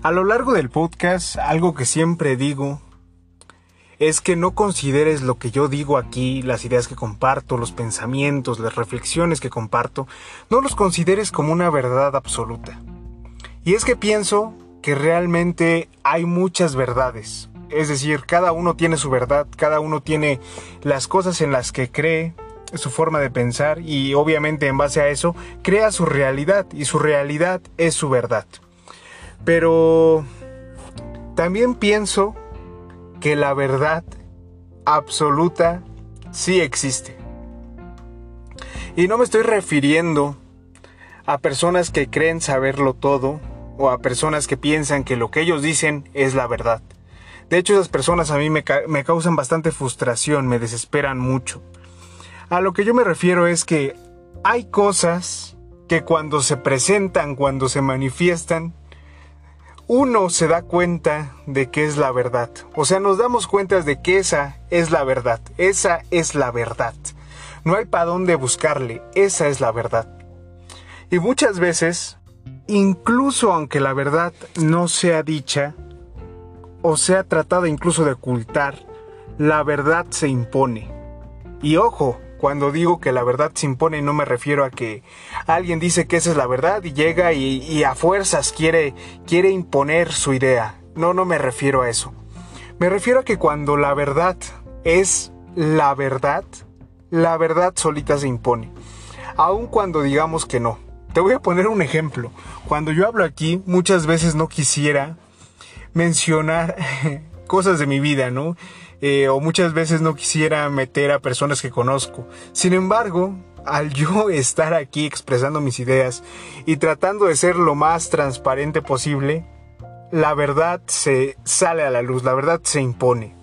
A lo largo del podcast, algo que siempre digo es que no consideres lo que yo digo aquí, las ideas que comparto, los pensamientos, las reflexiones que comparto, no los consideres como una verdad absoluta. Y es que pienso que realmente hay muchas verdades. Es decir, cada uno tiene su verdad, cada uno tiene las cosas en las que cree, su forma de pensar y obviamente en base a eso crea su realidad y su realidad es su verdad. Pero también pienso que la verdad absoluta sí existe. Y no me estoy refiriendo a personas que creen saberlo todo o a personas que piensan que lo que ellos dicen es la verdad. De hecho, esas personas a mí me, causan bastante frustración, me desesperan mucho. A lo que yo me refiero es que hay cosas que cuando se presentan, cuando se manifiestan, uno se da cuenta de que es la verdad. O sea, nos damos cuenta de que esa es la verdad. Esa es la verdad. No hay para dónde buscarle. Esa es la verdad. Y muchas veces, incluso aunque la verdad no sea dicha, o sea tratada incluso de ocultar, la verdad se impone. Y ojo, cuando digo que la verdad se impone no me refiero a que alguien dice que esa es la verdad y llega y, a fuerzas quiere, quiere imponer su idea. No, no me refiero a eso. Me refiero a que cuando la verdad es la verdad, la verdad solita se impone. Aun cuando digamos que no. Te voy a poner un ejemplo. Cuando yo hablo aquí, muchas veces no quisiera mencionar cosas de mi vida, ¿no? Eh, o muchas veces no quisiera meter a personas que conozco. Sin embargo, al yo estar aquí expresando mis ideas y tratando de ser lo más transparente posible, la verdad se sale a la luz, la verdad se impone.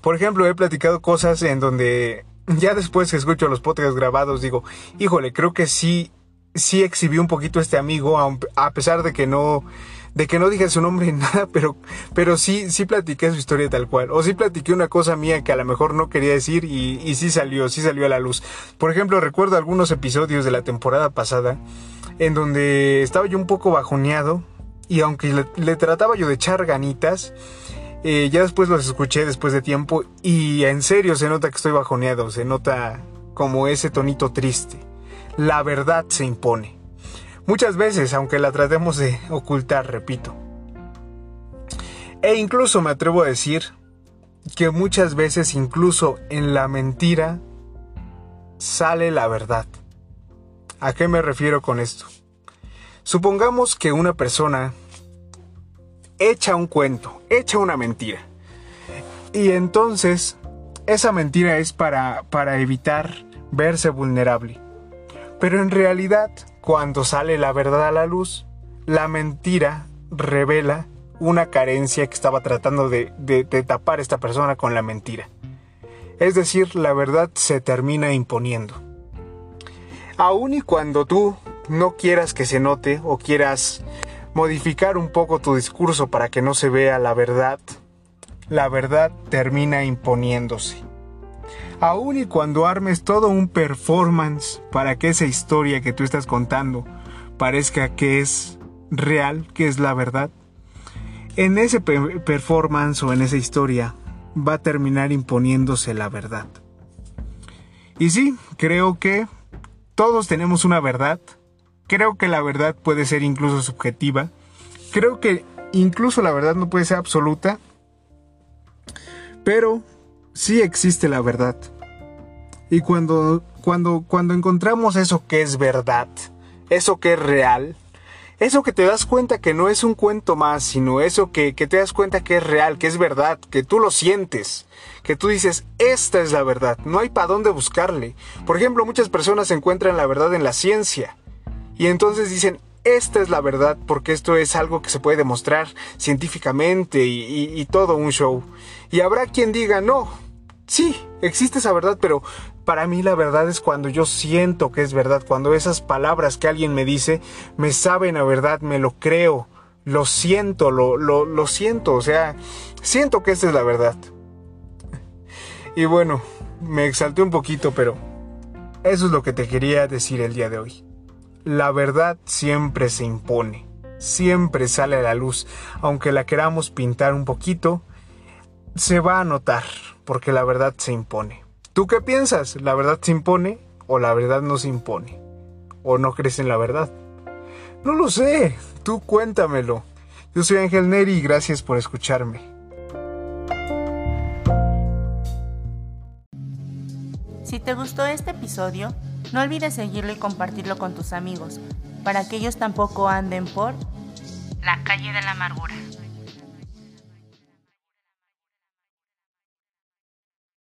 Por ejemplo, he platicado cosas en donde ya después que escucho los podcasts grabados digo, híjole, creo que sí, sí exhibí un poquito este amigo, a pesar de que no de que no dije su nombre ni nada, pero, pero sí, sí platiqué su historia tal cual. O sí platiqué una cosa mía que a lo mejor no quería decir y, y sí salió, sí salió a la luz. Por ejemplo, recuerdo algunos episodios de la temporada pasada en donde estaba yo un poco bajoneado y aunque le, trataba yo de echar ganitas, eh, ya después los escuché después de tiempo y en serio se nota que estoy bajoneado, se nota como ese tonito triste. La verdad se impone. Muchas veces, aunque la tratemos de ocultar, repito. E incluso me atrevo a decir que muchas veces incluso en la mentira sale la verdad. ¿A qué me refiero con esto? Supongamos que una persona echa un cuento, echa una mentira. Y entonces esa mentira es para, para evitar verse vulnerable. Pero en realidad cuando sale la verdad a la luz, la mentira revela una carencia que estaba tratando de, tapar esta persona con la mentira. Es decir, la verdad se termina imponiendo. Aun y cuando tú no quieras que se note o quieras modificar un poco tu discurso para que no se vea la verdad, la verdad termina imponiéndose aun y cuando armes todo un performance para que esa historia que tú estás contando parezca que es real, que es la verdad, en ese performance o en esa historia va a terminar imponiéndose la verdad. Y sí, creo que todos tenemos una verdad, creo que la verdad puede ser incluso subjetiva, creo que incluso la verdad no puede ser absoluta, pero sí existe la verdad. Y cuando, cuando, cuando encontramos eso que es verdad, eso que es real, eso que te das cuenta que no es un cuento más, sino eso que, que, te das cuenta que es real, que es verdad, que tú lo sientes, que tú dices, esta es la verdad, no hay para dónde buscarle. Por ejemplo, muchas personas encuentran la verdad en la ciencia y entonces dicen, esta es la verdad porque esto es algo que se puede demostrar científicamente y, y todo un show. Y habrá quien diga, no, sí, existe esa verdad, pero para mí la verdad es cuando yo siento que es verdad, cuando esas palabras que alguien me dice me saben a verdad, me lo creo, lo siento, lo, lo, lo siento, o sea, siento que esta es la verdad. Y bueno, me exalté un poquito, pero eso es lo que te quería decir el día de hoy. La verdad siempre se impone. siempre sale a la luz, aunque la queramos pintar un poquito, se va a notar, porque la verdad se impone. ¿Tú qué piensas? ¿La verdad se impone o la verdad no se impone? ¿O no crees en la verdad? No lo sé, tú cuéntamelo. Yo soy Ángel Neri y gracias por escucharme. Si te gustó este episodio, no olvides seguirlo y compartirlo con tus amigos, para que ellos tampoco anden por la calle de la amargura.